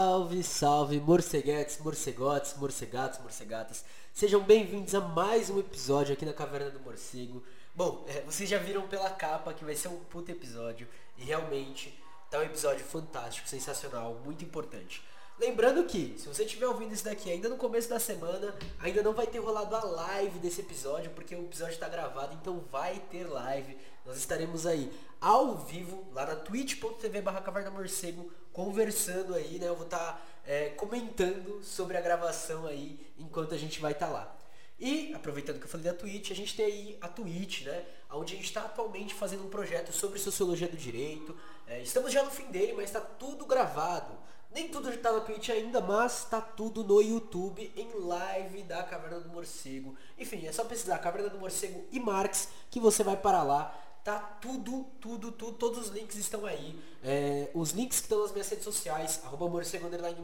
Salve, salve, morceguetes, morcegotes, morcegatos, morcegatas. Sejam bem-vindos a mais um episódio aqui na Caverna do Morcego. Bom, é, vocês já viram pela capa que vai ser um puto episódio e realmente tá um episódio fantástico, sensacional, muito importante. Lembrando que, se você estiver ouvindo isso daqui ainda no começo da semana, ainda não vai ter rolado a live desse episódio, porque o episódio está gravado, então vai ter live. Nós estaremos aí ao vivo, lá na twitch.tv barra Caverna Morcego, conversando aí, né? Eu vou estar tá, é, comentando sobre a gravação aí, enquanto a gente vai estar tá lá. E, aproveitando que eu falei da Twitch, a gente tem aí a Twitch, né? Onde a gente está atualmente fazendo um projeto sobre sociologia do direito. É, estamos já no fim dele, mas está tudo gravado. Nem tudo está na Twitch ainda, mas está tudo no YouTube em live da Caverna do Morcego. Enfim, é só pesquisar Caverna do Morcego e Marx que você vai para lá. Tá tudo, tudo, tudo, todos os links estão aí. É, os links que estão nas minhas redes sociais, arroba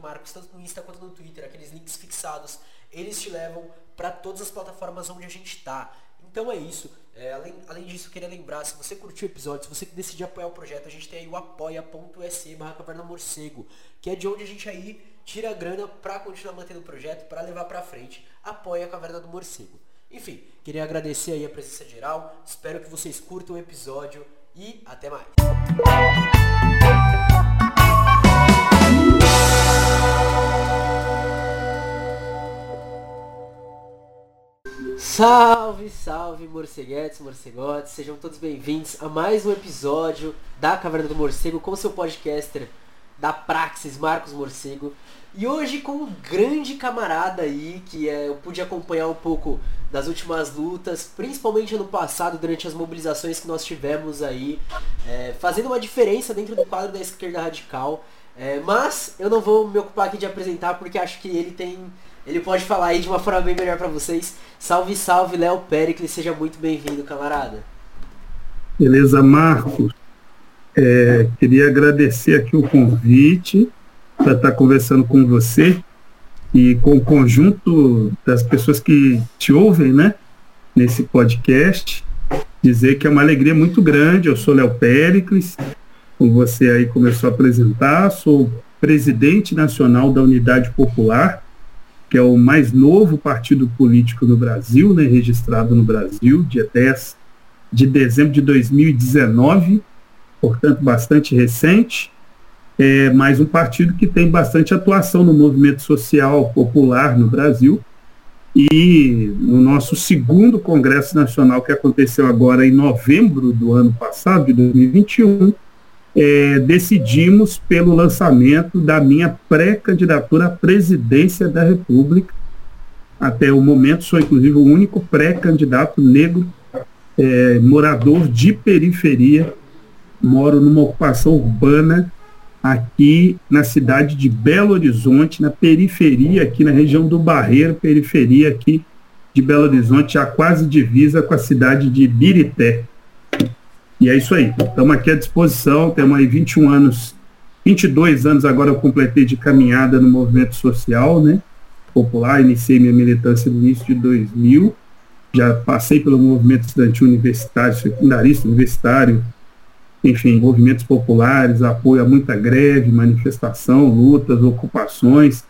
Marcos, tanto no Insta quanto no Twitter, aqueles links fixados, eles te levam para todas as plataformas onde a gente está. Então é isso. É, além, além disso, eu queria lembrar, se você curtiu o episódio, se você decidir apoiar o projeto, a gente tem aí o apoia.se barra Caverna Morcego, que é de onde a gente aí tira a grana para continuar mantendo o projeto, para levar para frente. Apoia a Caverna do Morcego. Enfim, queria agradecer aí a presença geral, espero que vocês curtam o episódio e até mais. Salve, salve, morceguetes, morcegotes, sejam todos bem-vindos a mais um episódio da Caverna do Morcego com seu podcaster da Praxis, Marcos Morcego. E hoje com um grande camarada aí, que é, eu pude acompanhar um pouco das últimas lutas, principalmente ano passado, durante as mobilizações que nós tivemos aí, é, fazendo uma diferença dentro do quadro da esquerda radical. É, mas eu não vou me ocupar aqui de apresentar porque acho que ele tem ele pode falar aí de uma forma bem melhor para vocês. Salve, salve, Léo Pericles, seja muito bem-vindo, camarada. Beleza, Marcos. É, queria agradecer aqui o convite para estar conversando com você e com o conjunto das pessoas que te ouvem, né, nesse podcast. Dizer que é uma alegria muito grande. Eu sou Léo Pericles, como você aí começou a apresentar, sou presidente nacional da Unidade Popular que é o mais novo partido político no Brasil, né, registrado no Brasil, dia 10 de dezembro de 2019, portanto bastante recente, é mais um partido que tem bastante atuação no movimento social popular no Brasil. E no nosso segundo Congresso Nacional, que aconteceu agora em novembro do ano passado, de 2021, é, decidimos pelo lançamento da minha pré-candidatura à presidência da República. Até o momento, sou inclusive o único pré-candidato negro é, morador de periferia. Moro numa ocupação urbana aqui na cidade de Belo Horizonte, na periferia, aqui na região do Barreiro, periferia aqui de Belo Horizonte, já quase divisa com a cidade de Birité. E é isso aí. Estamos aqui à disposição, temos aí 21 anos, 22 anos agora eu completei de caminhada no movimento social, né? Popular, iniciei minha militância no início de 2000, já passei pelo movimento estudantil universitário, secundarista universitário, enfim, movimentos populares, apoio a muita greve, manifestação, lutas, ocupações,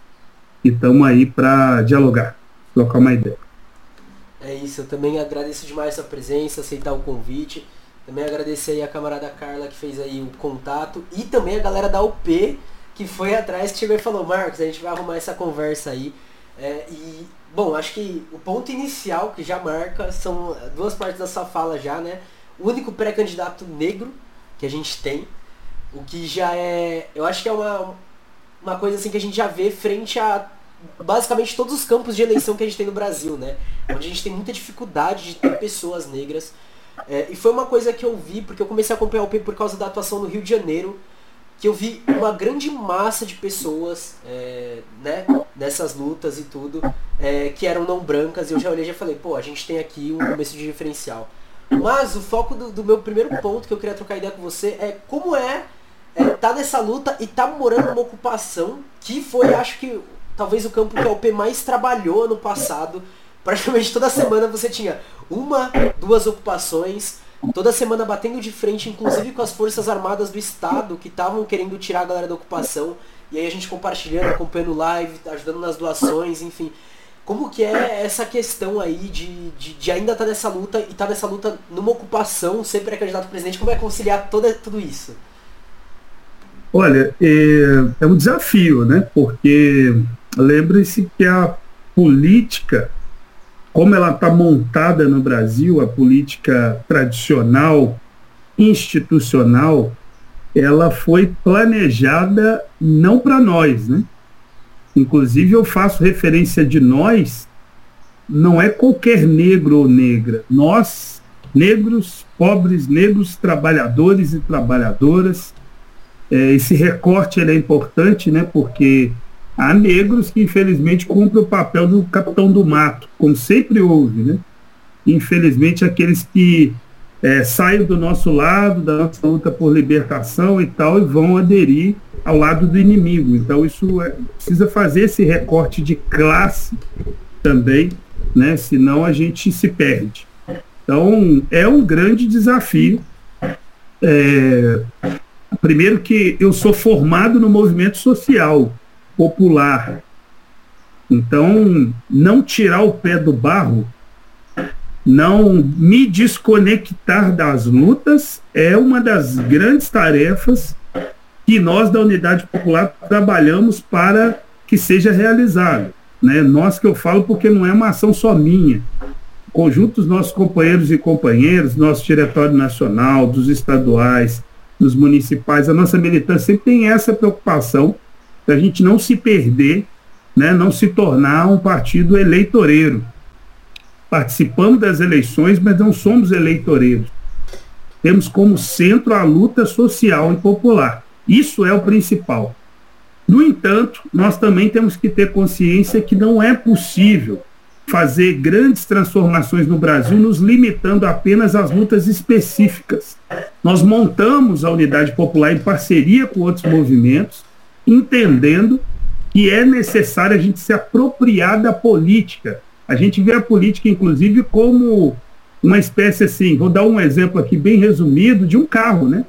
e estamos aí para dialogar, trocar uma ideia. É isso, eu também agradeço demais a sua presença, aceitar o convite. Também agradecer aí a camarada Carla que fez aí o contato e também a galera da UP que foi atrás, que chegou e falou, Marcos, a gente vai arrumar essa conversa aí. É, e, bom, acho que o ponto inicial que já marca são duas partes da sua fala já, né? O único pré-candidato negro que a gente tem, o que já é, eu acho que é uma, uma coisa assim que a gente já vê frente a basicamente todos os campos de eleição que a gente tem no Brasil, né? Onde a gente tem muita dificuldade de ter pessoas negras é, e foi uma coisa que eu vi, porque eu comecei a acompanhar o P por causa da atuação no Rio de Janeiro, que eu vi uma grande massa de pessoas é, né, nessas lutas e tudo, é, que eram não brancas, e eu já olhei e já falei, pô, a gente tem aqui um começo de diferencial. Mas o foco do, do meu primeiro ponto que eu queria trocar ideia com você é como é, é tá nessa luta e tá morando numa ocupação que foi, acho que, talvez o campo que a UP mais trabalhou ano passado, praticamente toda semana você tinha uma, duas ocupações, toda semana batendo de frente, inclusive com as Forças Armadas do Estado, que estavam querendo tirar a galera da ocupação. e aí a gente compartilhando, acompanhando live, ajudando nas doações, enfim. Como que é essa questão aí de, de, de ainda estar tá nessa luta e estar tá nessa luta numa ocupação, sempre é candidato a presidente, como é conciliar toda, tudo isso? Olha, é, é um desafio, né? Porque lembre-se que a política, como ela está montada no Brasil, a política tradicional, institucional, ela foi planejada não para nós, né? Inclusive eu faço referência de nós, não é qualquer negro ou negra. Nós, negros, pobres, negros, trabalhadores e trabalhadoras, é, esse recorte é importante, né, porque há negros que infelizmente cumprem o papel do capitão do mato, como sempre houve, né? Infelizmente aqueles que é, do nosso lado, da nossa luta por libertação e tal, e vão aderir ao lado do inimigo. Então isso é, precisa fazer esse recorte de classe também, né? Senão a gente se perde. Então é um grande desafio. É, Primeiro que eu sou formado no movimento social popular. Então, não tirar o pé do barro, não me desconectar das lutas é uma das grandes tarefas que nós da Unidade Popular trabalhamos para que seja realizado. Né? Nós que eu falo porque não é uma ação só minha. Conjunto dos nossos companheiros e companheiras, nosso Diretório Nacional, dos estaduais, dos municipais, a nossa militância sempre tem essa preocupação da gente não se perder, né, não se tornar um partido eleitoreiro. Participamos das eleições, mas não somos eleitoreiros. Temos como centro a luta social e popular. Isso é o principal. No entanto, nós também temos que ter consciência que não é possível fazer grandes transformações no Brasil, nos limitando apenas às lutas específicas. Nós montamos a Unidade Popular em parceria com outros movimentos, entendendo que é necessário a gente se apropriar da política. A gente vê a política, inclusive, como uma espécie assim, vou dar um exemplo aqui bem resumido, de um carro, né?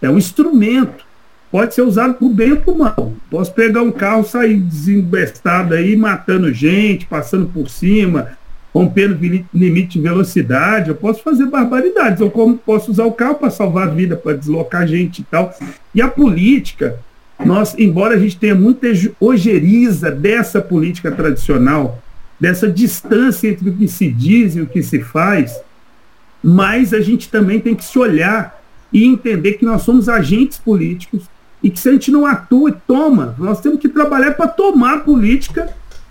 É um instrumento pode ser usado por bem ou por mal. Posso pegar um carro, sair desembestado aí, matando gente, passando por cima, rompendo limite de velocidade. Eu posso fazer barbaridades. Eu como posso usar o carro para salvar a vida, para deslocar gente e tal. E a política, nós, embora a gente tenha muita ojeriza dessa política tradicional, dessa distância entre o que se diz e o que se faz, mas a gente também tem que se olhar e entender que nós somos agentes políticos e que se a gente não atua e toma, nós temos que trabalhar para tomar a política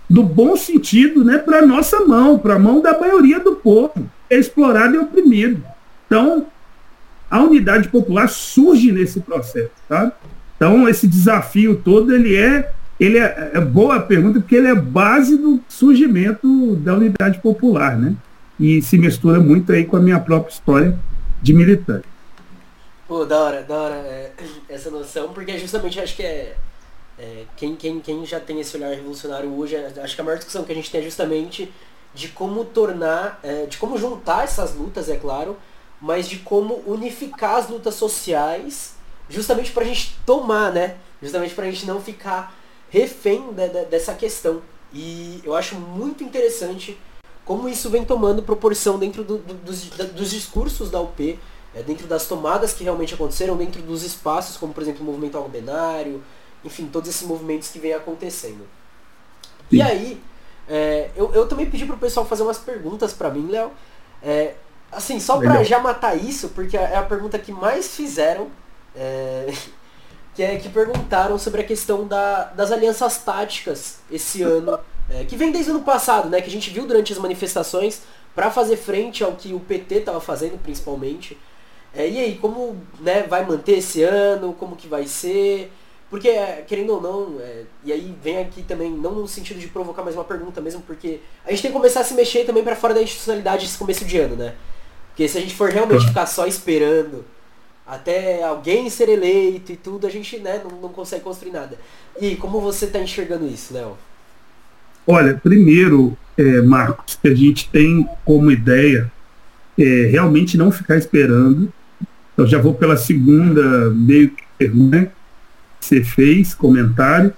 do bom sentido, né, para nossa mão, para a mão da maioria do povo, é explorado e oprimido. Então, a unidade popular surge nesse processo, tá? Então, esse desafio todo, ele é, ele é, é boa a pergunta, porque ele é base do surgimento da unidade popular, né? E se mistura muito aí com a minha própria história de militante. Pô, da hora, da hora é, essa noção, porque justamente acho que é, é, quem, quem, quem já tem esse olhar revolucionário hoje, é, acho que a maior discussão que a gente tem é justamente de como tornar, é, de como juntar essas lutas, é claro, mas de como unificar as lutas sociais, justamente pra gente tomar, né? Justamente pra gente não ficar refém de, de, dessa questão. E eu acho muito interessante como isso vem tomando proporção dentro do, do, dos, dos discursos da UP, é, dentro das tomadas que realmente aconteceram, dentro dos espaços, como por exemplo o movimento albenário, enfim, todos esses movimentos que vêm acontecendo. Sim. E aí, é, eu, eu também pedi pro pessoal fazer umas perguntas para mim, Léo. É, assim, só para já matar isso, porque é a pergunta que mais fizeram, é, que é que perguntaram sobre a questão da, das alianças táticas esse ano, é, que vem desde o ano passado, né, que a gente viu durante as manifestações, para fazer frente ao que o PT estava fazendo, principalmente. É, e aí, como né, vai manter esse ano? Como que vai ser? Porque, é, querendo ou não, é, e aí vem aqui também, não no sentido de provocar mais uma pergunta mesmo, porque a gente tem que começar a se mexer também para fora da institucionalidade esse começo de ano, né? Porque se a gente for realmente ficar só esperando até alguém ser eleito e tudo, a gente né, não, não consegue construir nada. E como você está enxergando isso, Léo? Olha, primeiro, é, Marcos, que a gente tem como ideia é, realmente não ficar esperando eu já vou pela segunda meio que né? você fez, comentário,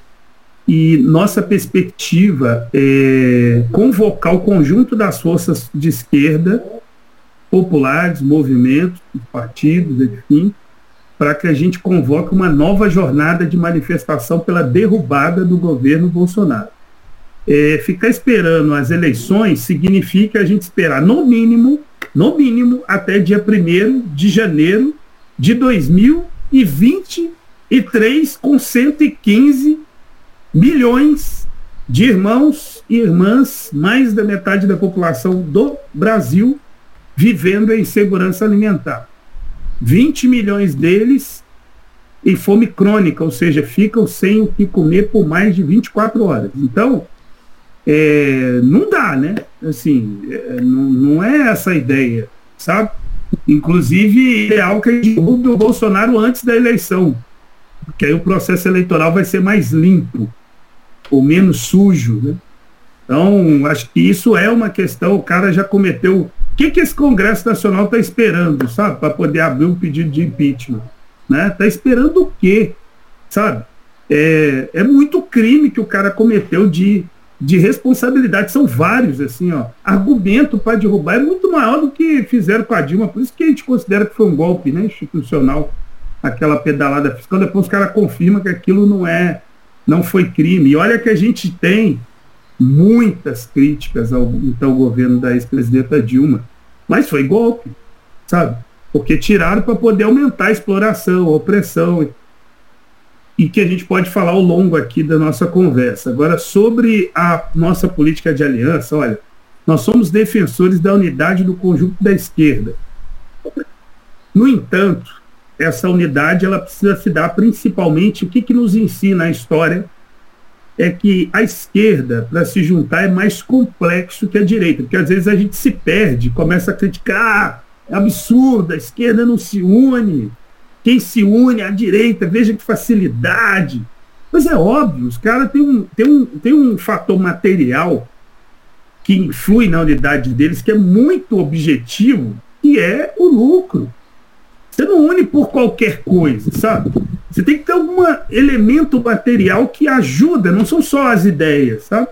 e nossa perspectiva é convocar o conjunto das forças de esquerda, populares, movimentos, partidos, enfim, para que a gente convoque uma nova jornada de manifestação pela derrubada do governo Bolsonaro. É, ficar esperando as eleições significa a gente esperar, no mínimo, no mínimo, até dia 1 de janeiro de 2023, com 115 milhões de irmãos e irmãs, mais da metade da população do Brasil, vivendo em segurança alimentar. 20 milhões deles em fome crônica, ou seja, ficam sem o que comer por mais de 24 horas. Então, é, não dá, né? Assim, é, não, não, é essa a ideia, sabe? Inclusive, é ideal que a gente Bolsonaro antes da eleição, porque aí o processo eleitoral vai ser mais limpo, ou menos sujo, né? Então, acho que isso é uma questão, o cara já cometeu. O que, que esse Congresso Nacional está esperando, sabe? Para poder abrir um pedido de impeachment. Né? Está esperando o quê? Sabe? É, é muito crime que o cara cometeu de de responsabilidade. São vários, assim, ó. Argumento para derrubar é muito maior do que fizeram com a Dilma. Por isso que a gente considera que foi um golpe né, institucional, aquela pedalada fiscal. Depois os caras confirmam que aquilo não é, não foi crime. E olha que a gente tem muitas críticas ao então governo da ex-presidenta Dilma. Mas foi golpe, sabe? Porque tiraram para poder aumentar a exploração, a opressão e que a gente pode falar ao longo aqui da nossa conversa. Agora, sobre a nossa política de aliança, olha, nós somos defensores da unidade do conjunto da esquerda. No entanto, essa unidade ela precisa se dar principalmente, o que, que nos ensina a história é que a esquerda, para se juntar, é mais complexo que a direita, porque às vezes a gente se perde, começa a criticar, ah, é absurdo, a esquerda não se une, quem se une à direita, veja que facilidade. Mas é óbvio, os caras têm um, têm, um, têm um fator material que influi na unidade deles, que é muito objetivo, que é o lucro. Você não une por qualquer coisa, sabe? Você tem que ter algum elemento material que ajuda, não são só as ideias, sabe?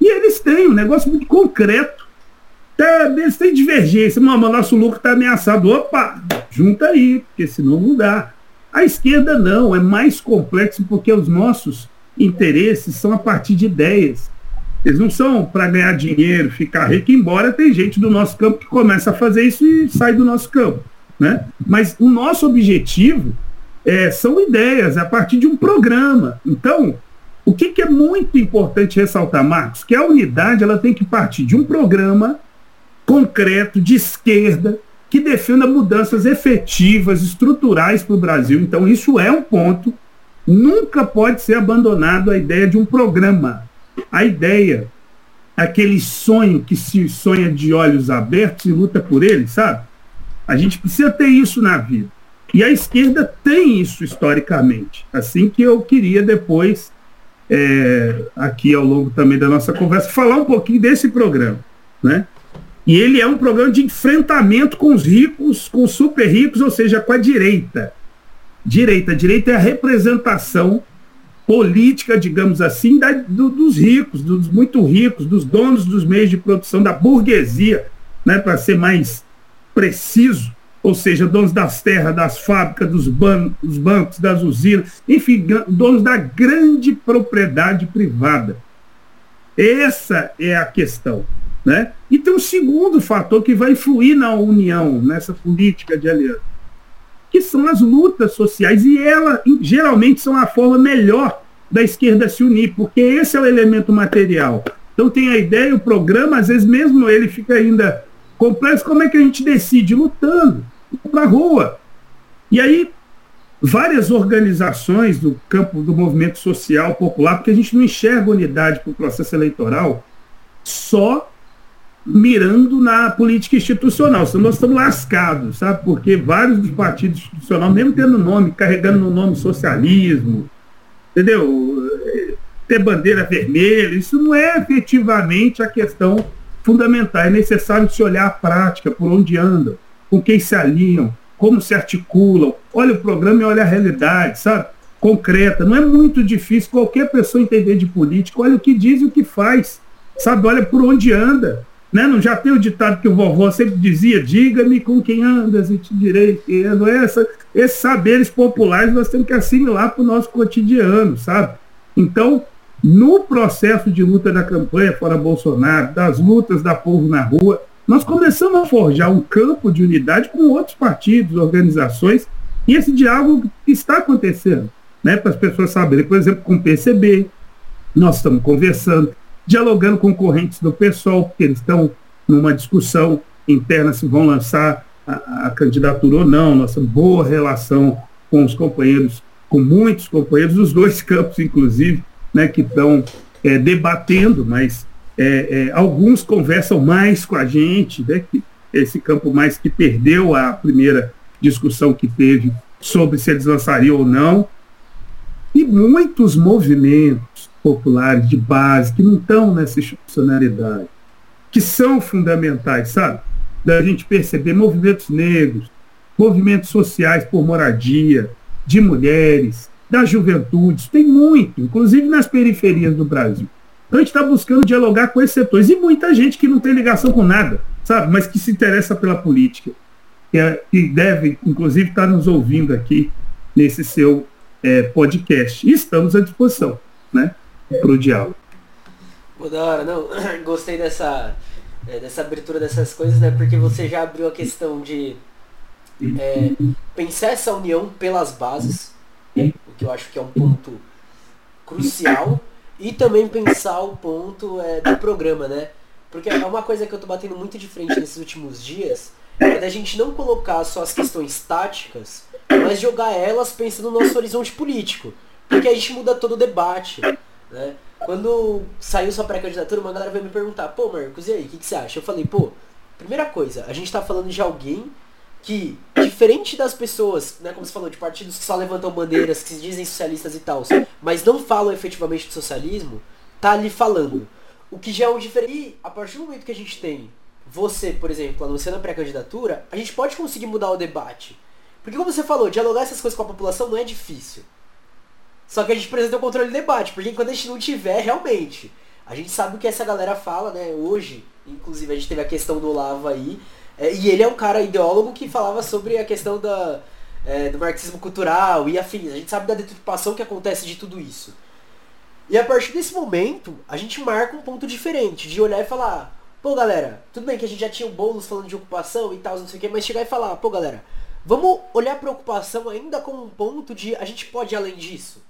E eles têm um negócio muito concreto. Até eles têm divergência. Mas o nosso lucro está ameaçado. Opa, junta aí, porque senão não dá. A esquerda não, é mais complexo porque os nossos interesses são a partir de ideias. Eles não são para ganhar dinheiro, ficar rico, embora tem gente do nosso campo que começa a fazer isso e sai do nosso campo. Né? Mas o nosso objetivo é, são ideias, é a partir de um programa. Então, o que, que é muito importante ressaltar, Marcos? Que a unidade ela tem que partir de um programa concreto, de esquerda, que defenda mudanças efetivas, estruturais para o Brasil. Então, isso é um ponto. Nunca pode ser abandonado a ideia de um programa. A ideia, aquele sonho que se sonha de olhos abertos e luta por ele, sabe? A gente precisa ter isso na vida. E a esquerda tem isso historicamente. Assim que eu queria depois, é, aqui ao longo também da nossa conversa, falar um pouquinho desse programa. Né? E ele é um programa de enfrentamento com os ricos, com os super ricos, ou seja, com a direita. Direita. Direita é a representação política, digamos assim, da, do, dos ricos, dos muito ricos, dos donos dos meios de produção, da burguesia, né, para ser mais preciso, ou seja, donos das terras, das fábricas, dos, ban bancos, das usinas, enfim, donos da grande propriedade privada. Essa é a questão. Né? E tem um segundo fator que vai influir na união, nessa política de aliança, que são as lutas sociais, e elas geralmente são a forma melhor da esquerda se unir, porque esse é o elemento material. Então tem a ideia, o programa, às vezes mesmo ele fica ainda complexo, como é que a gente decide? Lutando, para rua. E aí, várias organizações do campo do movimento social popular, porque a gente não enxerga unidade para o processo eleitoral só mirando na política institucional, senão nós estamos lascados, sabe? Porque vários dos partidos institucionais, mesmo tendo nome, carregando no nome socialismo, entendeu? Ter bandeira vermelha, isso não é efetivamente a questão fundamental. É necessário se olhar a prática, por onde andam, com quem se alinham, como se articulam. Olha o programa e olha a realidade, sabe? concreta. Não é muito difícil qualquer pessoa entender de política. Olha o que diz e o que faz. Sabe, olha por onde anda. Né? Não já tem o ditado que o vovô sempre dizia, diga-me com quem andas e te direi quem ando. Essa, esses saberes populares nós temos que assimilar para o nosso cotidiano, sabe? Então, no processo de luta da campanha fora Bolsonaro, das lutas da povo na rua, nós começamos a forjar um campo de unidade com outros partidos, organizações, e esse diálogo está acontecendo, né? para as pessoas saberem, por exemplo, com o PCB, nós estamos conversando, dialogando com correntes do PSOL, porque eles estão numa discussão interna se vão lançar a, a candidatura ou não, nossa boa relação com os companheiros, com muitos companheiros, dos dois campos, inclusive, né, que estão é, debatendo, mas é, é, alguns conversam mais com a gente, né, que esse campo mais que perdeu a primeira discussão que teve sobre se eles lançariam ou não, e muitos movimentos populares de base, que não estão nessa institucionalidade, que são fundamentais, sabe? Da gente perceber movimentos negros, movimentos sociais por moradia, de mulheres, da juventude, tem muito, inclusive nas periferias do Brasil. Então a gente está buscando dialogar com esses setores. E muita gente que não tem ligação com nada, sabe? Mas que se interessa pela política. Que, é, que deve, inclusive, estar tá nos ouvindo aqui nesse seu é, podcast. E estamos à disposição. Né? para o diálogo. Pô, da hora, não. Gostei dessa, é, dessa abertura dessas coisas, né? Porque você já abriu a questão de é, pensar essa união pelas bases, que eu acho que é um ponto crucial, e também pensar o ponto é, do programa, né? Porque é uma coisa que eu tô batendo muito de frente nesses últimos dias, é da gente não colocar só as questões táticas, mas jogar elas pensando no nosso horizonte político. Porque a gente muda todo o debate. Né? Quando saiu sua pré-candidatura, uma galera veio me perguntar, pô Marcos, e aí, o que, que, você acha? Eu falei, pô, primeira coisa, a gente tá falando de alguém que, diferente das pessoas, né, como você falou, de partidos que só levantam bandeiras, que se dizem socialistas e tal, mas não falam efetivamente de socialismo, tá ali falando. O que já é um diferente. E a partir do momento que a gente tem você, por exemplo, anunciando a pré-candidatura, a gente pode conseguir mudar o debate. Porque como você falou, dialogar essas coisas com a população não é difícil. Só que a gente precisa ter o controle do debate, porque enquanto a gente não tiver, realmente, a gente sabe o que essa galera fala, né? Hoje, inclusive, a gente teve a questão do Olavo aí, é, e ele é um cara ideólogo que falava sobre a questão da, é, do marxismo cultural e afins. A gente sabe da deturpação que acontece de tudo isso. E a partir desse momento, a gente marca um ponto diferente, de olhar e falar, pô galera, tudo bem que a gente já tinha o Boulos falando de ocupação e tal, não sei o que, mas chegar e falar, pô galera, vamos olhar a preocupação ainda como um ponto de a gente pode ir além disso.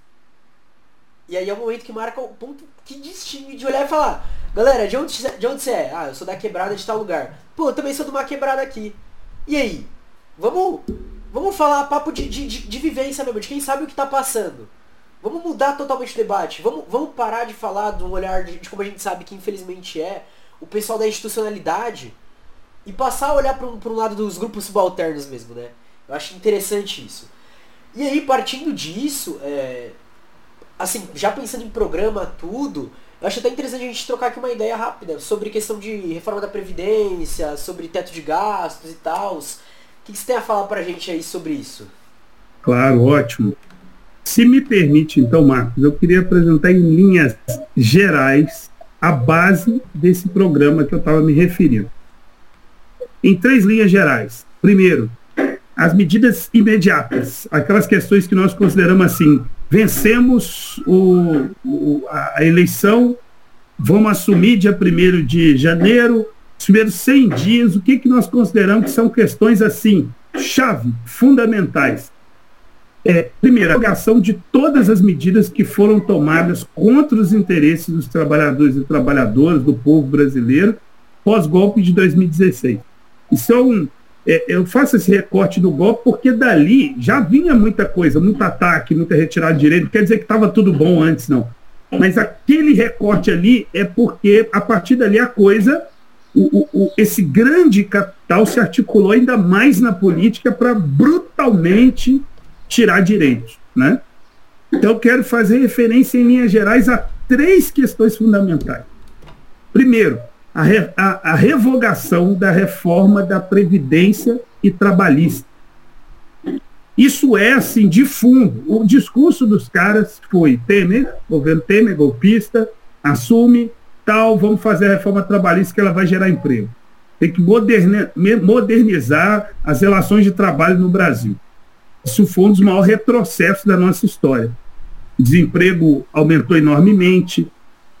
E aí é o momento que marca o ponto que distingue de olhar e falar, galera, de onde, de onde você é? Ah, eu sou da quebrada de tal lugar. Pô, eu também sou de uma quebrada aqui. E aí? Vamos, vamos falar papo de, de, de, de vivência mesmo, de quem sabe o que tá passando. Vamos mudar totalmente o debate. Vamos, vamos parar de falar um olhar de, de como a gente sabe que infelizmente é o pessoal da institucionalidade e passar a olhar para um, um lado dos grupos subalternos mesmo, né? Eu acho interessante isso. E aí, partindo disso, é, assim, já pensando em programa, tudo, eu acho até interessante a gente trocar aqui uma ideia rápida sobre questão de reforma da Previdência, sobre teto de gastos e tal. O que, você tem a falar pra gente aí sobre isso? Claro, ótimo. Se me permite, então, Marcos, eu queria apresentar em linhas gerais a base desse programa que eu estava me referindo. Em três linhas gerais. Primeiro, as medidas imediatas, aquelas questões que nós consideramos assim, vencemos o, o, a eleição, vamos assumir dia 1 de janeiro, os primeiros 100 dias, o que, que nós consideramos que são questões assim, chave, fundamentais. É, primeiro, a aplicação de todas as medidas que foram tomadas contra os interesses dos trabalhadores e trabalhadoras, do povo brasileiro, pós-golpe de 2016. Isso é um, é, eu faço esse recorte do golpe porque dali já vinha muita coisa, muito ataque, muita retirada de direito. Não quer dizer que estava tudo bom antes, não. Mas aquele recorte ali é porque, a partir dali, a coisa, o, o, esse grande capital se articulou ainda mais na política para brutalmente tirar direitos. Né? Então, eu quero fazer referência, em linhas gerais, a três questões fundamentais. Primeiro, a, re, a, a revogação da reforma da Previdência e Trabalhista. Isso é assim de fundo. O discurso dos caras foi Temer, governo Temer, golpista, assume, tal, vamos fazer a reforma trabalhista que ela vai gerar emprego. Tem que modernizar as relações de trabalho no Brasil. Isso foi um dos maiores retrocessos da nossa história. O desemprego aumentou enormemente.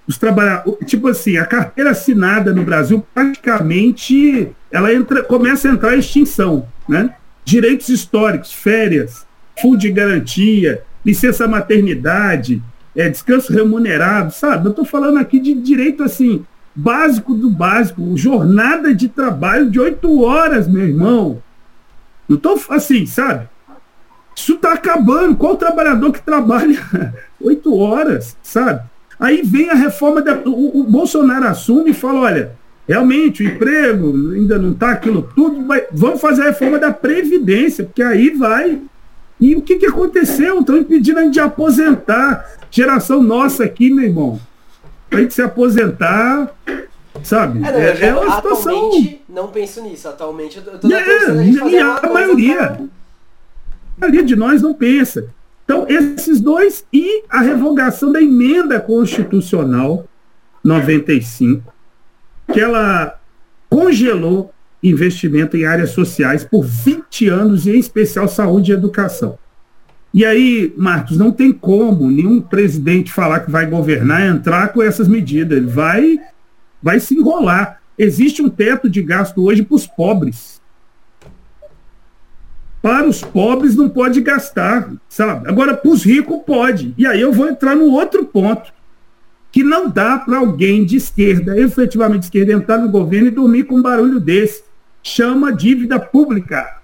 Os trabalhadores, tipo assim, a carteira assinada no Brasil praticamente ela entra, começa a entrar em extinção, né? direitos históricos, férias, fundo de garantia, licença maternidade, é, descanso remunerado, sabe? Eu estou falando aqui de direito assim, básico do básico, jornada de trabalho de oito horas, meu irmão. Não estou assim, sabe? Isso está acabando. Qual trabalhador que trabalha oito horas, sabe? Aí vem a reforma, da, o, o Bolsonaro assume e fala, olha, realmente o emprego ainda não está aquilo tudo, mas vamos fazer a reforma da Previdência, porque aí vai. E o que, que aconteceu? Estão impedindo a gente de aposentar. Geração nossa aqui, meu irmão. Para a gente se aposentar, sabe? É, não, é, é uma situação. não penso nisso. Atualmente eu tô é, e a, a maioria. Pra... A maioria de nós não pensa. Então, esses dois e a revogação da emenda constitucional 95 que ela congelou investimento em áreas sociais por 20 anos, e em especial saúde e educação. E aí, Marcos, não tem como nenhum presidente falar que vai governar entrar com essas medidas. Ele vai, vai se enrolar. Existe um teto de gasto hoje para os pobres. Para os pobres não pode gastar, sabe? Agora, para os ricos pode. E aí eu vou entrar no outro ponto que não dá para alguém de esquerda, efetivamente de esquerda, entrar no governo e dormir com um barulho desse. Chama dívida pública.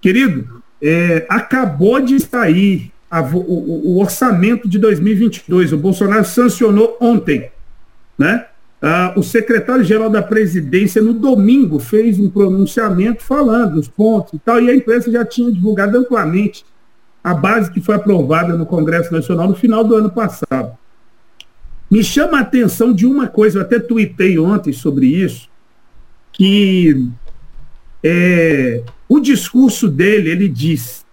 Querido, é, acabou de sair a, o, o, orçamento de 2022. O Bolsonaro sancionou ontem. Né? Ah, o secretário-geral da presidência, no domingo, fez um pronunciamento falando os pontos e tal, e a imprensa já tinha divulgado amplamente a base que foi aprovada no Congresso Nacional no final do ano passado. Me chama a atenção de uma coisa, eu até tuitei ontem sobre isso, que é, o discurso dele, ele diz,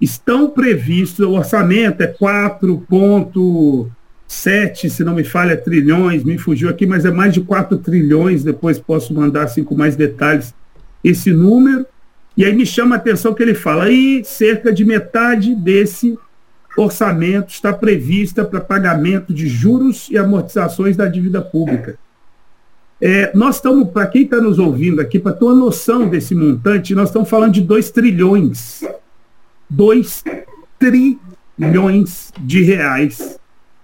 estão previstos, o orçamento é 4,7, se não me falha, trilhões, me fugiu aqui, mas é mais de 4 trilhões, depois posso mandar assim com mais detalhes esse número. E aí me chama a atenção que ele fala, aí cerca de metade desse orçamento está prevista para pagamento de juros e amortizações da dívida pública. É, nós estamos, para quem está nos ouvindo aqui, para ter uma noção desse montante, nós estamos falando de 2 trilhões. 2 trilhões de reais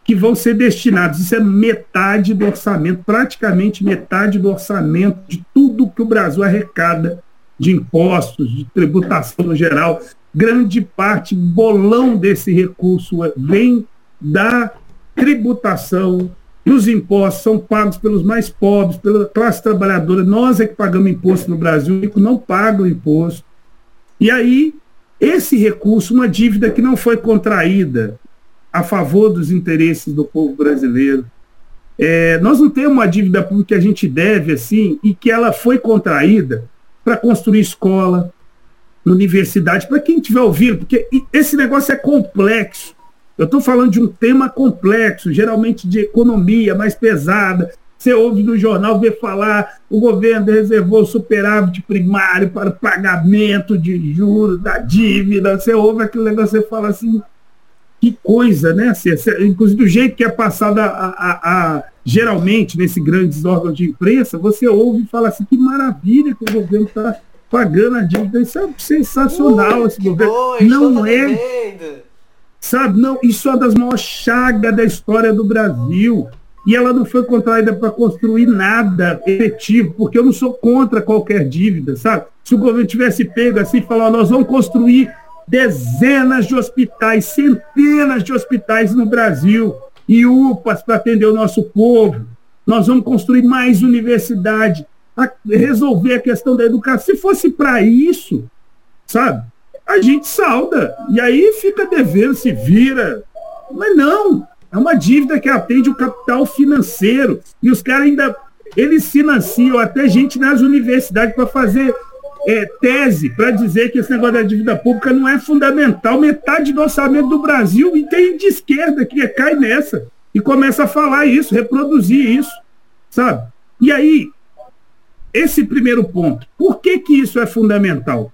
que vão ser destinados. Isso é metade do orçamento, praticamente metade do orçamento de tudo que o Brasil arrecada de impostos, de tributação no geral grande parte, bolão desse recurso vem da tributação, e os impostos são pagos pelos mais pobres, pela classe trabalhadora. Nós é que pagamos imposto no Brasil, o rico não paga o imposto. E aí, esse recurso, uma dívida que não foi contraída a favor dos interesses do povo brasileiro. É, nós não temos uma dívida pública que a gente deve assim e que ela foi contraída para construir escola, universidade, para quem estiver ouvindo, porque esse negócio é complexo. Eu estou falando de um tema complexo, geralmente de economia mais pesada. Você ouve no jornal ver falar o governo reservou superávit primário para pagamento de juros da dívida. Você ouve aquele negócio e fala assim, que coisa, né? Assim, inclusive do jeito que é passada a, a, a, geralmente nesses grandes órgãos de imprensa, você ouve e fala assim, que maravilha que o governo está pagando a dívida. Isso é sensacional, esse governo. Não é. Sabe, não, isso é uma das maiores chagas da história do Brasil. E ela não foi contraída para construir nada efetivo, porque eu não sou contra qualquer dívida, sabe? Se o governo tivesse pego assim e falar, nós vamos construir dezenas de hospitais, centenas de hospitais no Brasil, e UPAs para atender o nosso povo. Nós vamos construir mais universidade a resolver a questão da educação. Se fosse para isso, sabe? A gente salda. E aí fica devendo, se vira. Mas não. É uma dívida que atende o capital financeiro. E os caras ainda. Eles financiam até gente nas universidades para fazer é, tese para dizer que esse negócio da dívida pública não é fundamental. Metade do orçamento do Brasil e tem de esquerda que cai nessa e começa a falar isso, reproduzir isso, sabe? E aí, esse primeiro ponto, por que, que isso é fundamental?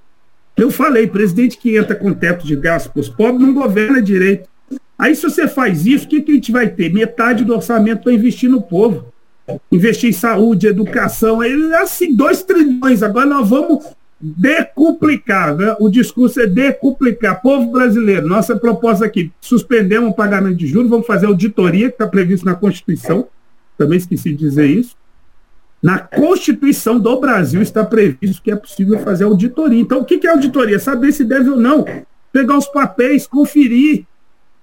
Eu falei, presidente que entra com teto de gasto para os pobres não governa direito. Aí, se você faz isso, o que, que a gente vai ter? Metade do orçamento para investir no povo. Investir em saúde, educação, assim, dois trilhões. Agora nós vamos decuplicar, né? o discurso é decuplicar. Povo brasileiro, nossa proposta aqui, suspendemos o pagamento de juros, vamos fazer auditoria, que está previsto na Constituição, também esqueci de dizer isso. Na Constituição do Brasil está previsto que é possível fazer auditoria. Então, o que é auditoria? Saber se deve ou não. Pegar os papéis, conferir,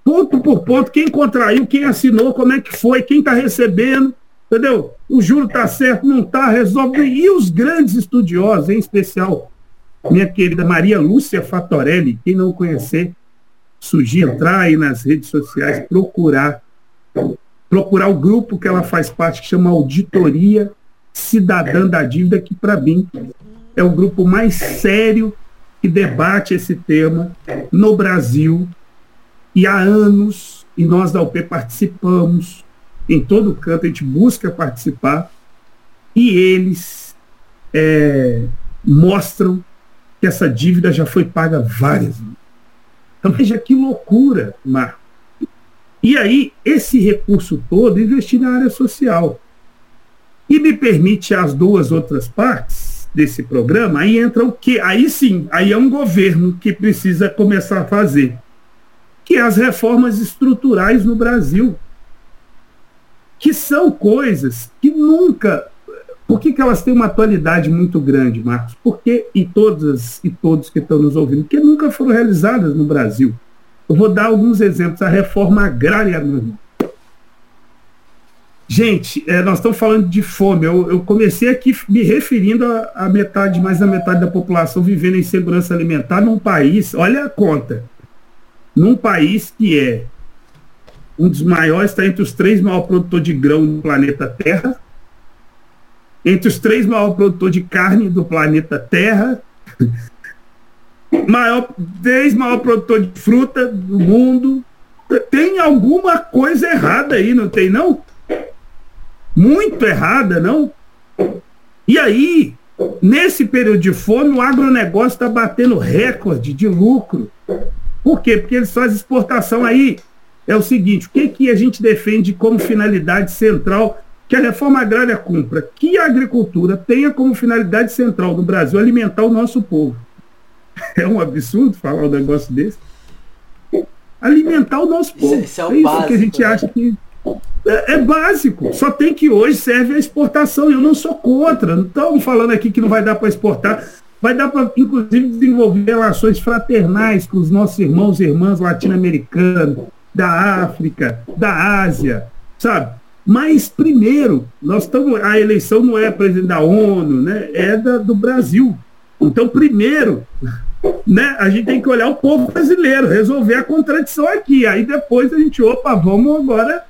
ponto por ponto, quem contraiu, quem assinou, como é que foi, quem está recebendo, entendeu? O juro está certo, não está, resolve. E os grandes estudiosos, em especial minha querida Maria Lúcia Fatorelli, quem não conhecer, sugiro entrar aí nas redes sociais, procurar, procurar o grupo que ela faz parte, que chama Auditoria Cidadã da Dívida, que para mim é o grupo mais sério que debate esse tema no Brasil. E há anos, e nós da UP participamos, em todo canto a gente busca participar, e eles é, mostram que essa dívida já foi paga várias vezes. Então veja que loucura, Marco. E aí, esse recurso todo investir na área social. E me permite as duas outras partes desse programa, aí entra o que? Aí sim, aí é um governo que precisa começar a fazer. Que é as reformas estruturais no Brasil. Que são coisas que nunca. Por que, que elas têm uma atualidade muito grande, Marcos? Porque, e todas e todos que estão nos ouvindo, que nunca foram realizadas no Brasil. Eu vou dar alguns exemplos. A reforma agrária, meu irmão Gente, é, nós estamos falando de fome. Eu, eu comecei aqui me referindo a, a, metade, mais da metade da população vivendo em segurança alimentar num país, olha a conta, num país que é um dos maiores, está entre os três maiores produtores de grão do planeta Terra, entre os três maiores produtores de carne do planeta Terra, maior, três maiores produtores de fruta do mundo. Tem alguma coisa errada aí, não tem não? muito errada, não? E aí, nesse período de fome, o agronegócio está batendo recorde de lucro. Por quê? Porque eles fazem exportação aí. É o seguinte, o que, que a gente defende como finalidade central que a reforma agrária cumpra? Que a agricultura tenha como finalidade central do Brasil alimentar o nosso povo. É um absurdo falar um negócio desse. Alimentar o nosso povo. Isso, isso é, o é isso básico, que a gente né? acha que é, é, básico. Só tem que hoje serve a exportação. Eu não sou contra. Não estamos falando aqui que não vai dar para exportar. Vai dar para, inclusive, desenvolver relações fraternais com os nossos irmãos e irmãs latino-americanos, da África, da Ásia, sabe? Mas, primeiro, nós estamos. A eleição não é presidente da ONU, né? é da, do Brasil. Então, primeiro, né, a gente tem que olhar o povo brasileiro, resolver a contradição aqui. Aí depois a gente, opa, vamos agora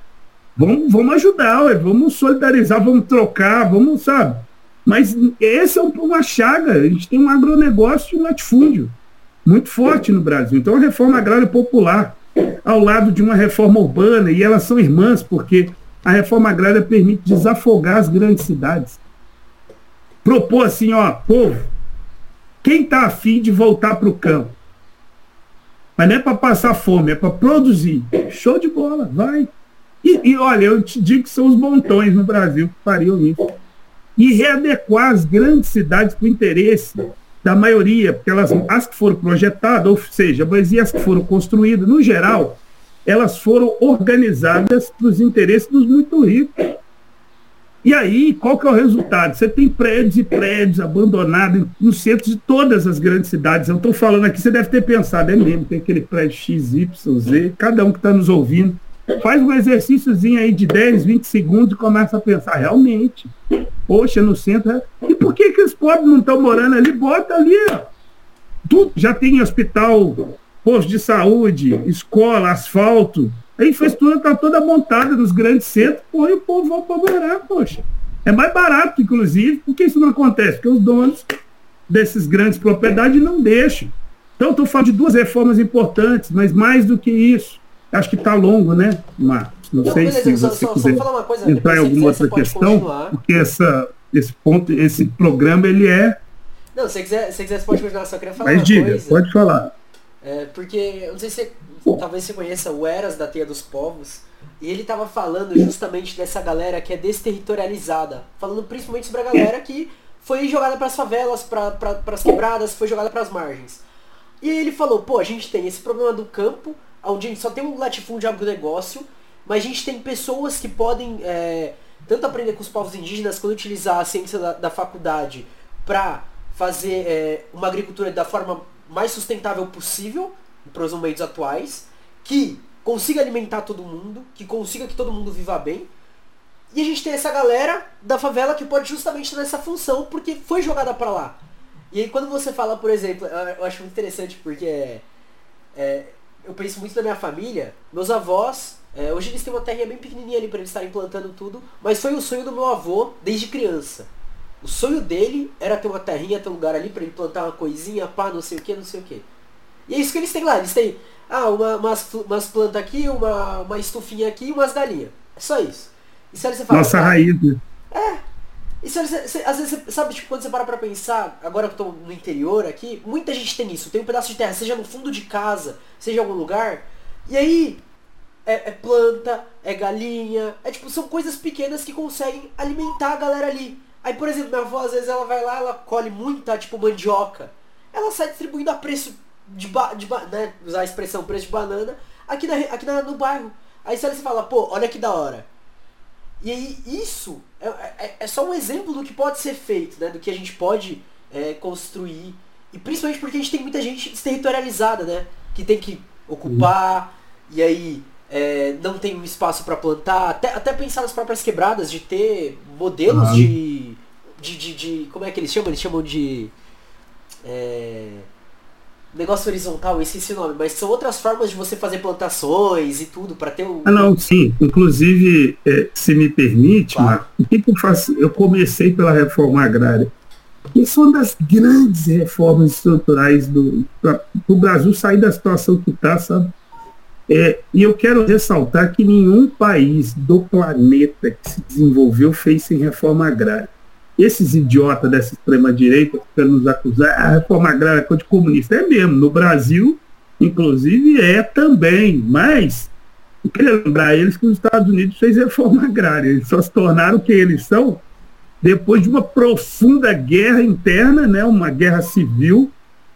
Vamos, vamos ajudar, ué, vamos solidarizar, vamos trocar, vamos, sabe? Mas essa é uma chaga. A gente tem um agronegócio e um latifúndio muito forte no Brasil. Então, a reforma agrária popular, ao lado de uma reforma urbana, e elas são irmãs, porque a reforma agrária permite desafogar as grandes cidades. Propor assim, ó, povo, quem está afim de voltar para o campo? Mas não é para passar fome, é para produzir. Show de bola, vai. E, e, olha, eu te digo que são os montões no Brasil que fariam isso. E readequar as grandes cidades para o interesse da maioria, porque elas, as que foram projetadas, ou seja, mas e as que foram construídas, no geral, elas foram organizadas para os interesses dos muito ricos. E aí, qual que é o resultado? Você tem prédios e prédios abandonados no centro de todas as grandes cidades. Eu estou falando aqui, você deve ter pensado, é mesmo, tem aquele prédio XYZ, cada um que está nos ouvindo Faz um exercíciozinho aí de 10, 20 segundos e começa a pensar, realmente, poxa, no centro. E por que, que os pobres não estão morando ali? Bota ali, ó. Tudo. Já tem hospital, posto de saúde, escola, asfalto. A infraestrutura está toda montada nos grandes centros, pô, e o povo vai para morar, poxa. É mais barato, inclusive, porque isso não acontece, porque os donos desses grandes propriedades não deixem. Então, estou falando de duas reformas importantes, mas mais do que isso. Acho que está longo, né, Marcos? Não, não sei beleza, se você só, quiser só coisa, entrar em alguma outra questão, continuar. porque essa, esse ponto, esse programa, ele é... Não, se você quiser, se quiser você pode continuar, só queria falar mas diga, coisa. pode falar. É, porque, eu não sei se talvez você conheça o Eras da Teia dos Povos, e ele estava falando justamente dessa galera que é desterritorializada, falando principalmente sobre a galera que foi jogada para as favelas, para pra, as quebradas, foi jogada para as margens. E aí ele falou, pô, a gente tem esse problema do campo, onde a gente só tem um latifúndio agronegócio, mas a gente tem pessoas que podem é, tanto aprender com os povos indígenas quanto utilizar a ciência da, da faculdade para fazer é, uma agricultura da forma mais sustentável possível para os momentos atuais, que consiga alimentar todo mundo, que consiga que todo mundo viva bem. E a gente tem essa galera da favela que pode justamente nessa função, porque foi jogada para lá. E aí quando você fala, por exemplo, eu acho muito interessante porque é, é, eu penso muito na minha família, meus avós, é, hoje eles têm uma terrinha bem pequenininha ali para eles estarem plantando tudo, mas foi o sonho do meu avô desde criança. O sonho dele era ter uma terrinha, ter um lugar ali para ele plantar uma coisinha, pá, não sei o que, não sei o que. E é isso que eles têm lá. Eles têm ah, uma, umas, umas plantas aqui, uma, uma estufinha aqui e umas galinhas. É só isso. E se você fala, Nossa raiz. Né? É. E se você, você, às vezes, você, sabe, tipo, quando você para pra pensar, agora que eu tô no interior aqui, muita gente tem isso. Tem um pedaço de terra, seja no fundo de casa, seja em algum lugar. E aí, é, é, planta, é galinha, é tipo, são coisas pequenas que conseguem alimentar a galera ali. Aí, por exemplo, minha avó, às vezes, ela vai lá, ela colhe muita, tipo, mandioca. Ela sai distribuindo a preço de, ba, de ba, né, usar a expressão preço de banana, aqui, na, aqui na, no bairro. Aí você fala, pô, olha que da hora. E aí, isso é, é, é, só um exemplo do que pode ser feito, né? Do que a gente pode é, construir. E principalmente porque a gente tem muita gente desterritorializada, né? Que tem que ocupar, e aí é, não tem um espaço para plantar, até, até pensar nas próprias quebradas, de ter modelos uhum. de, de, de, de, Como é que eles chamam? Eles chamam de. É, negócio horizontal, eu esqueci o nome, mas são outras formas de você fazer plantações e tudo para ter um. Ah, não, sim. Inclusive, é, se me permite, claro. Marco, o que, eu faço? Eu comecei pela reforma agrária. Isso é uma das grandes reformas estruturais do para o Brasil sair da situação que está, sabe? É, e eu quero ressaltar que nenhum país do planeta que se desenvolveu fez sem reforma agrária. Esses idiotas dessa extrema-direita que nos acusar, a ah, reforma agrária é coisa de comunista. É mesmo, no Brasil, inclusive, é também. Mas eu queria lembrar eles que os Estados Unidos fez reforma agrária. Eles só se tornaram o que eles são depois de uma profunda guerra interna, né, uma guerra civil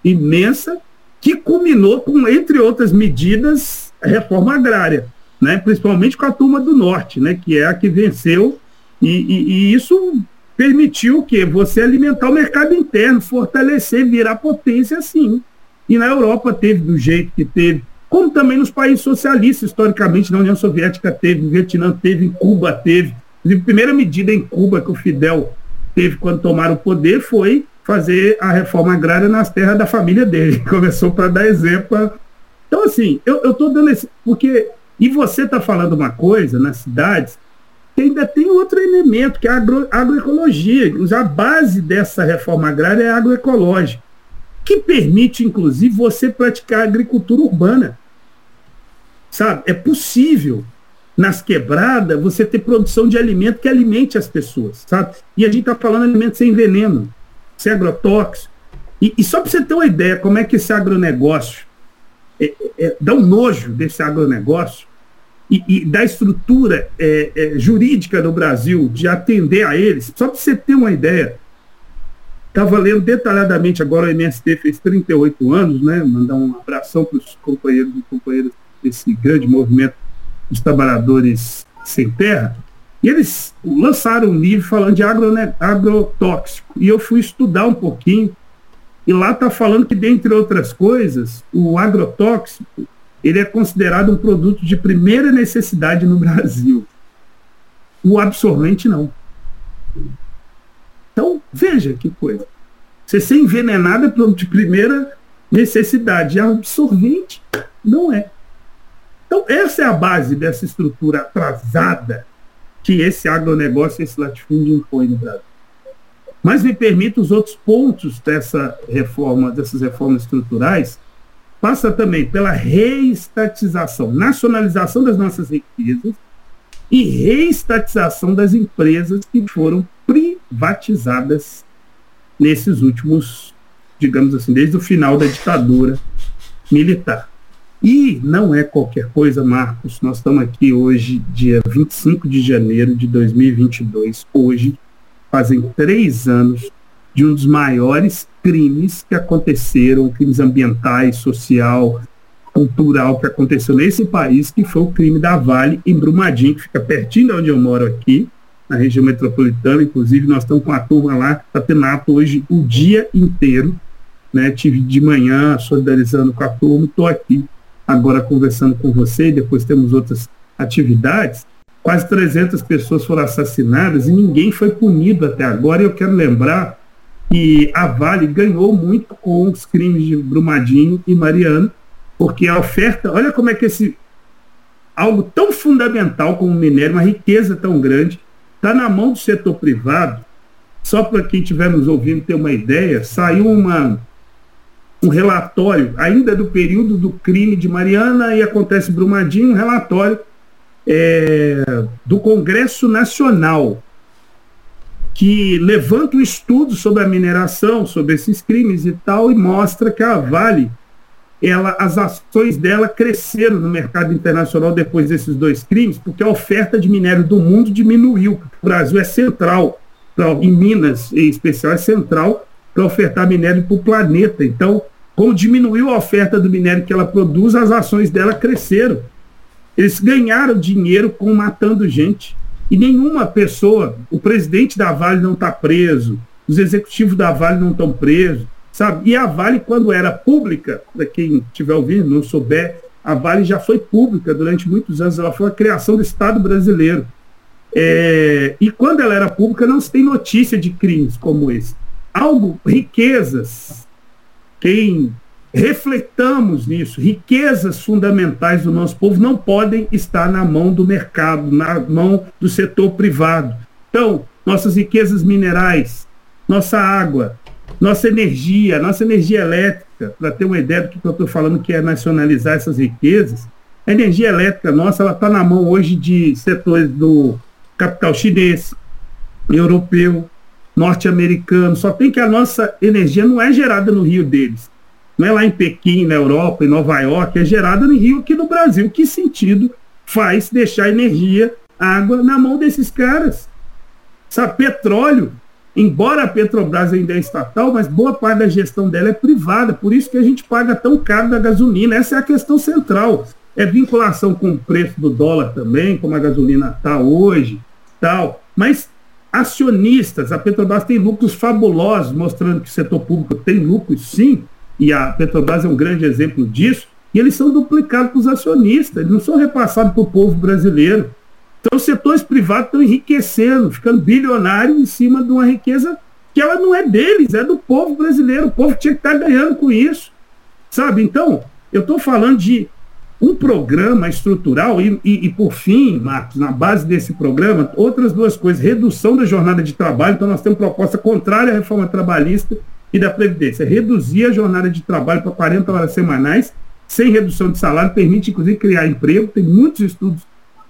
imensa, que culminou com, entre outras medidas, reforma agrária, né? principalmente com a turma do norte, né? que é a que venceu, e, e, e isso permitiu que você alimentar o mercado interno, fortalecer, virar potência assim. E na Europa teve do jeito que teve, como também nos países socialistas, historicamente, na União Soviética teve, no Vietnã teve, em Cuba teve. A primeira medida em Cuba que o Fidel teve quando tomaram o poder foi fazer a reforma agrária nas terras da família dele. Começou para dar exemplo então, assim, eu estou dando esse. Porque. E você está falando uma coisa nas cidades que ainda tem outro elemento, que é a agro, agroecologia. A base dessa reforma agrária é agroecológica, que permite, inclusive, você praticar agricultura urbana. Sabe? É possível, nas quebradas, você ter produção de alimento que alimente as pessoas. Sabe? E a gente está falando de alimento sem veneno, sem agrotóxico. E, e só para você ter uma ideia como é que esse agronegócio é, é, dá um nojo desse agronegócio e, e da estrutura é, é, jurídica do Brasil de atender a eles, só para você ter uma ideia, estava lendo detalhadamente, agora o MST fez 38 anos, né? Mandar um abração para os companheiros e companheiras desse grande movimento dos trabalhadores sem terra. E eles lançaram um livro falando de agrotóxico. E eu fui estudar um pouquinho e lá está falando que, dentre outras coisas, o agrotóxico ele é considerado um produto de primeira necessidade no Brasil. O absorvente não. Então, veja que coisa. Você ser envenenado é produto de primeira necessidade. E absorvente não é. Então, essa é a base dessa estrutura atrasada que esse agronegócio, esse latifúndio impõe no Brasil. Mas me permita os outros pontos dessa reforma, dessas reformas estruturais, passa também pela reestatização, nacionalização das nossas riquezas e reestatização das empresas que foram privatizadas nesses últimos, digamos assim, desde o final da ditadura militar. E não é qualquer coisa, Marcos. Nós estamos aqui hoje, dia 25 de janeiro de 2022. Hoje, fazem três anos de um dos maiores crimes que aconteceram, crimes ambientais, social, cultural que aconteceu nesse país, que foi o crime da Vale em Brumadinho, que fica pertinho de onde eu moro aqui, na região metropolitana. Inclusive, nós estamos com a turma lá, está tendo ato hoje o dia inteiro. Né? Tive de manhã solidarizando com a turma, estou aqui agora conversando com você, depois temos outras atividades. Quase 300 pessoas foram assassinadas e ninguém foi punido até agora. E eu quero lembrar que a Vale ganhou muito com os crimes de Brumadinho e Mariano, porque a oferta, olha como é que esse algo tão fundamental como o minério, uma riqueza tão grande, está na mão do setor privado. Só para quem estiver nos ouvindo ter uma ideia, saiu uma, um relatório, ainda do período do crime de Mariana, e acontece Brumadinho, um relatório é, do Congresso Nacional, que levanta um estudo sobre a mineração, sobre esses crimes e tal, e mostra que a Vale, ela, as ações dela cresceram no mercado internacional depois desses dois crimes, porque a oferta de minério do mundo diminuiu. O Brasil é central, em Minas em especial, é central para ofertar minério para o planeta. Então, como diminuiu a oferta do minério que ela produz, as ações dela cresceram. Eles ganharam dinheiro com matando gente. E nenhuma pessoa, o presidente da Vale não está preso, os executivos da Vale não estão presos, sabe? E a Vale, quando era pública, para quem estiver ouvindo, não souber, a Vale já foi pública durante muitos anos, ela foi a criação do Estado brasileiro. É, e quando ela era pública, não se tem notícia de crimes como esse. Algo, riquezas, quem refletamos nisso, riquezas fundamentais do nosso povo não podem estar na mão do mercado, na mão do setor privado. Então, nossas riquezas minerais, nossa água, nossa energia, nossa energia elétrica, para ter uma ideia do que eu estou falando, que é nacionalizar essas riquezas, a energia elétrica nossa ela está na mão hoje de setores do capital chinês, europeu, norte-americano. Só tem que a nossa energia não é gerada no rio deles. Não é lá em Pequim, na Europa, em Nova York, é gerada no rio aqui no Brasil. Que sentido faz deixar energia, água na mão desses caras? Sabe, petróleo, embora a Petrobras ainda é estatal, mas boa parte da gestão dela é privada, por isso que a gente paga tão caro da gasolina. Essa é a questão central. É vinculação com o preço do dólar também, como a gasolina está hoje, tal. Mas acionistas. A Petrobras tem lucros fabulosos, mostrando que o setor público tem lucros sim, e a Petrobras é um grande exemplo disso, e eles são duplicados para os acionistas, eles não são repassados para o povo brasileiro. Então os setores privados estão enriquecendo, ficando bilionários em cima de uma riqueza que ela não é deles, é do povo brasileiro. O povo tinha que estar ganhando com isso. Sabe? Então, eu estou falando de um programa estrutural e, e, e, por fim, Marcos, na base desse programa, outras duas coisas, redução da jornada de trabalho, então nós temos proposta contrária à reforma trabalhista e da Previdência, reduzir a jornada de trabalho para 40 horas semanais, sem redução de salário, permite inclusive criar emprego, tem muitos estudos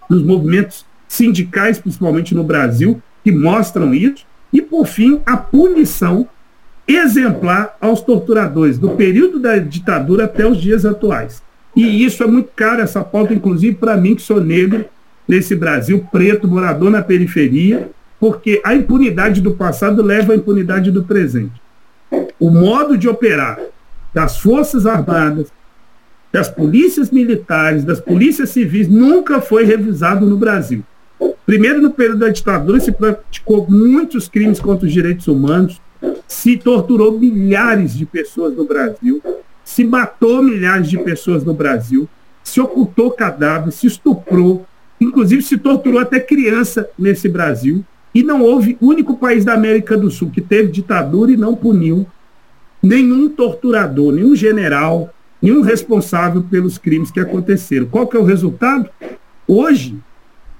nos movimentos sindicais, principalmente no Brasil, que mostram isso, e por fim, a punição exemplar aos torturadores do período da ditadura até os dias atuais. E isso é muito caro, essa pauta, inclusive para mim, que sou negro, nesse Brasil, preto, morador na periferia, porque a impunidade do passado leva à impunidade do presente. O modo de operar das Forças Armadas, das polícias militares, das polícias civis, nunca foi revisado no Brasil. Primeiro, no período da ditadura, se praticou muitos crimes contra os direitos humanos, se torturou milhares de pessoas no Brasil, se matou milhares de pessoas no Brasil, se ocultou cadáveres, se estuprou, inclusive se torturou até criança nesse Brasil. E não houve único país da América do Sul que teve ditadura e não puniu nenhum torturador, nenhum general, nenhum responsável pelos crimes que aconteceram. Qual que é o resultado? Hoje,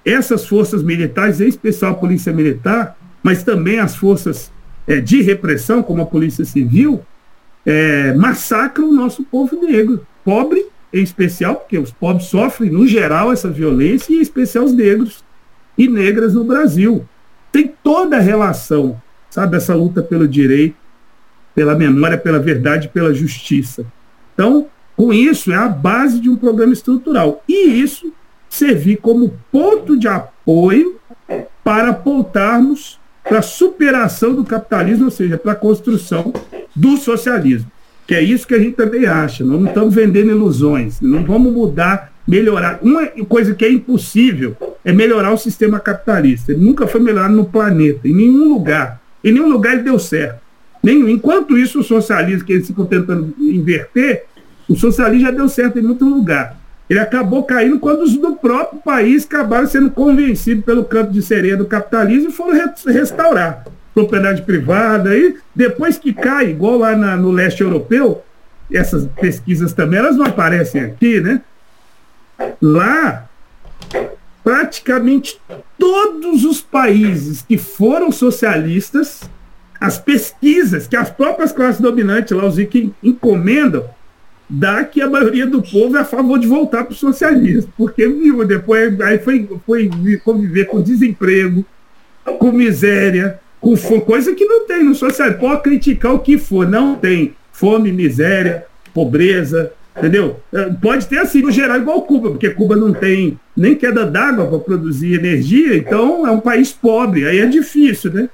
essas forças militares, em especial a Polícia Militar, mas também as forças é, de repressão, como a Polícia Civil, é, massacram o nosso povo negro, pobre em especial, porque os pobres sofrem, no geral, essa violência, e em especial os negros e negras no Brasil. Tem toda a relação, sabe, essa luta pelo direito, pela memória, pela verdade, pela justiça. Então, com isso, é a base de um programa estrutural. E isso servir como ponto de apoio para apontarmos para a superação do capitalismo, ou seja, para a construção do socialismo. Que é isso que a gente também acha. Nós não estamos vendendo ilusões. Não vamos mudar, melhorar. Uma coisa que é impossível é melhorar o sistema capitalista. Ele nunca foi melhorado no planeta, em nenhum lugar. Em nenhum lugar ele deu certo. Nenhum. Enquanto isso, o socialismo que eles ficam tentando inverter, o socialismo já deu certo em muito lugar. Ele acabou caindo quando os do próprio país acabaram sendo convencidos pelo canto de sereia do capitalismo e foram restaurar propriedade privada. E depois que cai, igual lá na, no leste europeu, essas pesquisas também, elas não aparecem aqui, né? Lá, praticamente todos os países que foram socialistas, as pesquisas que as próprias classes dominantes lá, os que encomendam, dá que a maioria do povo é a favor de voltar para o socialismo, porque viu, depois aí foi, foi conviver com desemprego, com miséria, com fome, coisa que não tem no socialismo. Pode criticar o que for, não tem fome, miséria, pobreza, entendeu? É, pode ter assim no geral igual Cuba, porque Cuba não tem nem queda d'água para produzir energia, então é um país pobre, aí é difícil, né?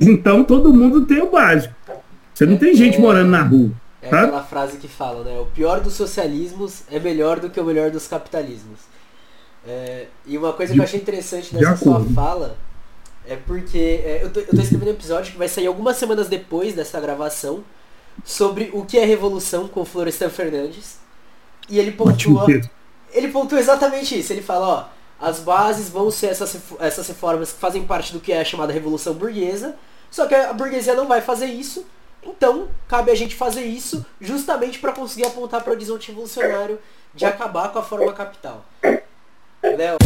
Então todo mundo tem o básico. Você não tem gente morando na rua. É tá? aquela frase que fala, né? O pior dos socialismos é melhor do que o melhor dos capitalismos. É, e uma coisa que eu achei interessante nessa sua fala é porque é, eu, tô, eu tô escrevendo um episódio que vai sair algumas semanas depois dessa gravação sobre o que é revolução com Florestan Fernandes. E ele pontua. Ele pontua exatamente isso. Ele fala, ó, as bases vão ser essas, essas reformas que fazem parte do que é a chamada revolução burguesa. Só que a burguesia não vai fazer isso então, cabe a gente fazer isso justamente para conseguir apontar para o horizonte evolucionário de acabar com a forma capital. Léo.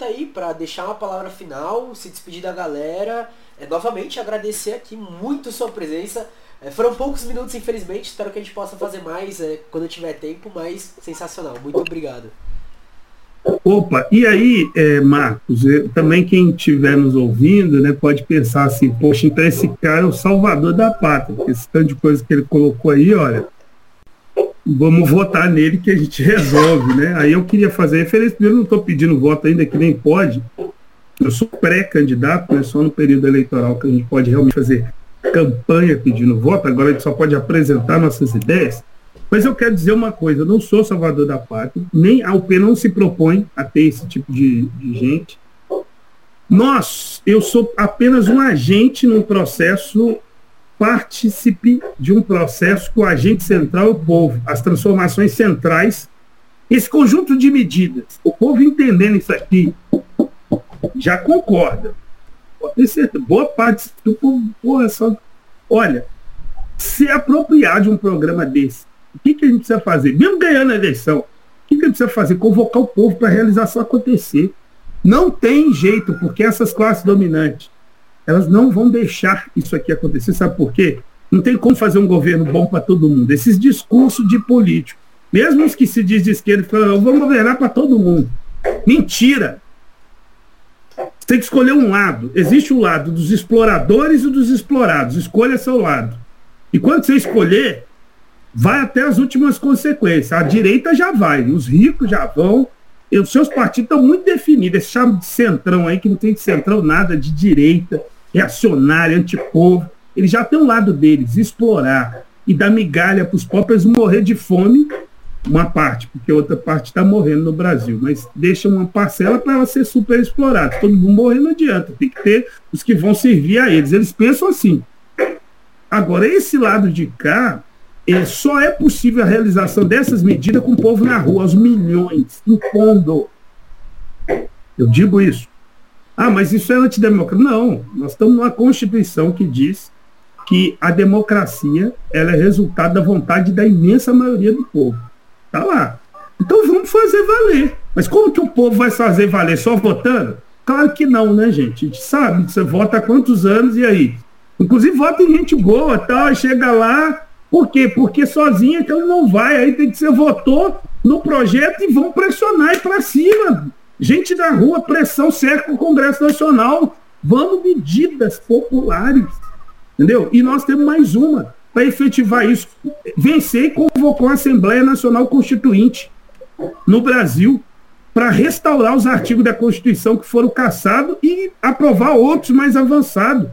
aí para deixar uma palavra final, se despedir da galera, é, novamente agradecer aqui muito sua presença. É, foram poucos minutos, infelizmente, espero que a gente possa fazer mais é, quando tiver tempo, mas sensacional. Muito obrigado. Opa, e aí, é, Marcos, eu, também quem estiver nos ouvindo, né, pode pensar assim, poxa, então esse cara é o salvador da pátria, porque esse tanto de coisa que ele colocou aí, olha, vamos votar nele que a gente resolve, né? Aí eu queria fazer referência, eu não estou pedindo voto ainda, que nem pode, eu sou pré-candidato, né, só no período eleitoral que a gente pode realmente fazer campanha pedindo voto, agora a gente só pode apresentar nossas ideias, mas eu quero dizer uma coisa, eu não sou salvador da pátria, nem a UP não se propõe a ter esse tipo de, de gente. Nós, eu sou apenas um agente num processo, participe de um processo que o agente central o povo, as transformações centrais, esse conjunto de medidas. O povo entendendo isso aqui já concorda. Boa parte do povo, porra, só. Olha, se apropriar de um programa desse o que, que a gente precisa fazer? Mesmo ganhando a eleição, o que, que a gente precisa fazer? Convocar o povo para a realização acontecer. Não tem jeito, porque essas classes dominantes, elas não vão deixar isso aqui acontecer. Sabe por quê? Não tem como fazer um governo bom para todo mundo. Esses discursos de político, mesmo os que se diz de esquerda, falam, vamos governar para todo mundo. Mentira! Tem que escolher um lado. Existe o lado dos exploradores e dos explorados. Escolha seu lado. E quando você escolher, vai até as últimas consequências. A direita já vai, os ricos já vão, e os seus partidos estão muito definidos. Esse chama de centrão aí, que não tem de centrão nada de direita, reacionário, antipovo. Eles já têm um lado deles, explorar e dar migalha para os pobres morrer de fome, uma parte, porque outra parte está morrendo no Brasil, mas deixa uma parcela para ela ser super explorada. Todo mundo morrer não adianta, tem que ter os que vão servir a eles. Eles pensam assim. Agora, esse lado de cá, é, só é possível a realização dessas medidas com o povo na rua, os milhões, impondo. Eu digo isso. Ah, mas isso é antidemocrático. Não, nós estamos numa Constituição que diz que a democracia ela é resultado da vontade da imensa maioria do povo. Está lá. Então vamos fazer valer. Mas como que o povo vai fazer valer só votando? Claro que não, né, gente? A gente sabe, você vota há quantos anos e aí? Inclusive vota em gente boa, tal, chega lá, por quê? Porque sozinha que ele não vai, aí tem que ser votou no projeto e vão pressionar e para cima. Gente da rua, pressão cerca o Congresso Nacional. Vamos medidas populares. Entendeu? E nós temos mais uma para efetivar isso. Vencer e convocou a Assembleia Nacional Constituinte no Brasil para restaurar os artigos da Constituição que foram caçados e aprovar outros mais avançados.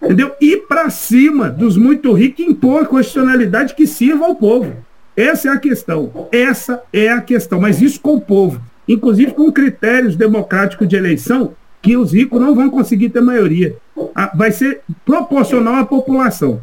Entendeu? Ir para cima dos muito ricos e impor constitucionalidade que sirva ao povo. Essa é a questão. Essa é a questão. Mas isso com o povo. Inclusive com critérios democráticos de eleição que os ricos não vão conseguir ter maioria. Vai ser proporcional à população.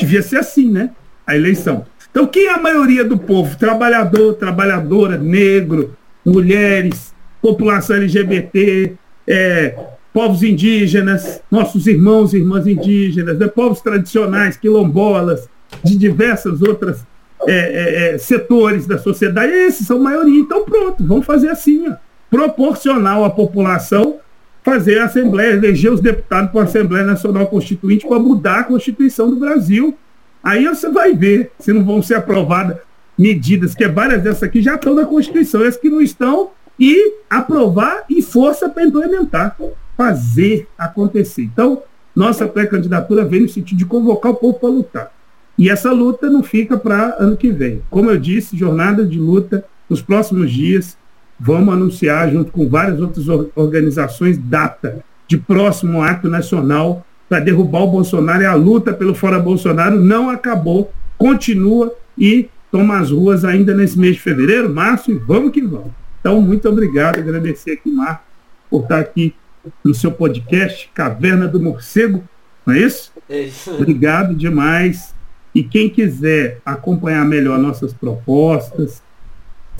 Devia ser assim, né? A eleição. Então, quem é a maioria do povo? Trabalhador, trabalhadora, negro, mulheres, população LGBT, é, povos indígenas, nossos irmãos e irmãs indígenas, né? povos tradicionais, quilombolas, de diversas outras é, é, é, setores da sociedade. Esses são maioria. Então, pronto, vamos fazer assim, ó, proporcional à população, fazer a Assembleia, eleger os deputados para a Assembleia Nacional Constituinte para mudar a Constituição do Brasil. Aí você vai ver se não vão ser aprovadas medidas, que várias dessas aqui já estão na Constituição, essas que não estão, e aprovar e força para implementar, fazer acontecer. Então, nossa pré-candidatura vem no sentido de convocar o povo para lutar. E essa luta não fica para ano que vem. Como eu disse, jornada de luta nos próximos dias. Vamos anunciar, junto com várias outras organizações, data de próximo ato nacional para derrubar o Bolsonaro. E a luta pelo fora Bolsonaro não acabou, continua e toma as ruas ainda nesse mês de fevereiro, março, e vamos que vamos. Então, muito obrigado, agradecer aqui, Marco, por estar aqui no seu podcast, Caverna do Morcego, não é isso? É isso. Obrigado demais. E quem quiser acompanhar melhor nossas propostas,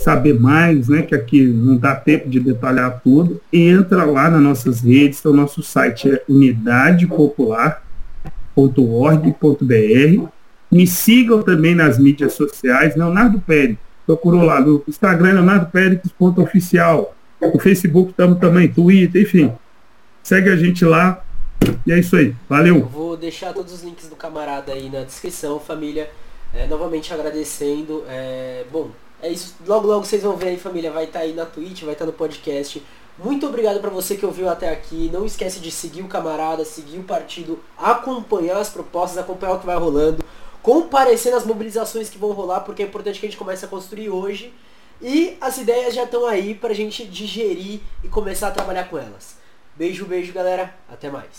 saber mais, né, que aqui não dá tempo de detalhar tudo, entra lá nas nossas redes, o nosso site é unidadepopular.org.br me sigam também nas mídias sociais, Leonardo Pérez. Procurou lá no Instagram, Leonardo Pérez.oficial. No Facebook estamos também, Twitter, enfim. Segue a gente lá. E é isso aí. Valeu. Eu vou deixar todos os links do camarada aí na descrição, família. É, novamente agradecendo. É, bom, é isso. Logo, logo vocês vão ver aí, família. Vai estar tá aí na Twitch, vai estar tá no podcast. Muito obrigado para você que ouviu até aqui. Não esquece de seguir o camarada, seguir o partido, acompanhar as propostas, acompanhar o que vai rolando comparecer nas mobilizações que vão rolar, porque é importante que a gente comece a construir hoje. E as ideias já estão aí para a gente digerir e começar a trabalhar com elas. Beijo, beijo, galera. Até mais.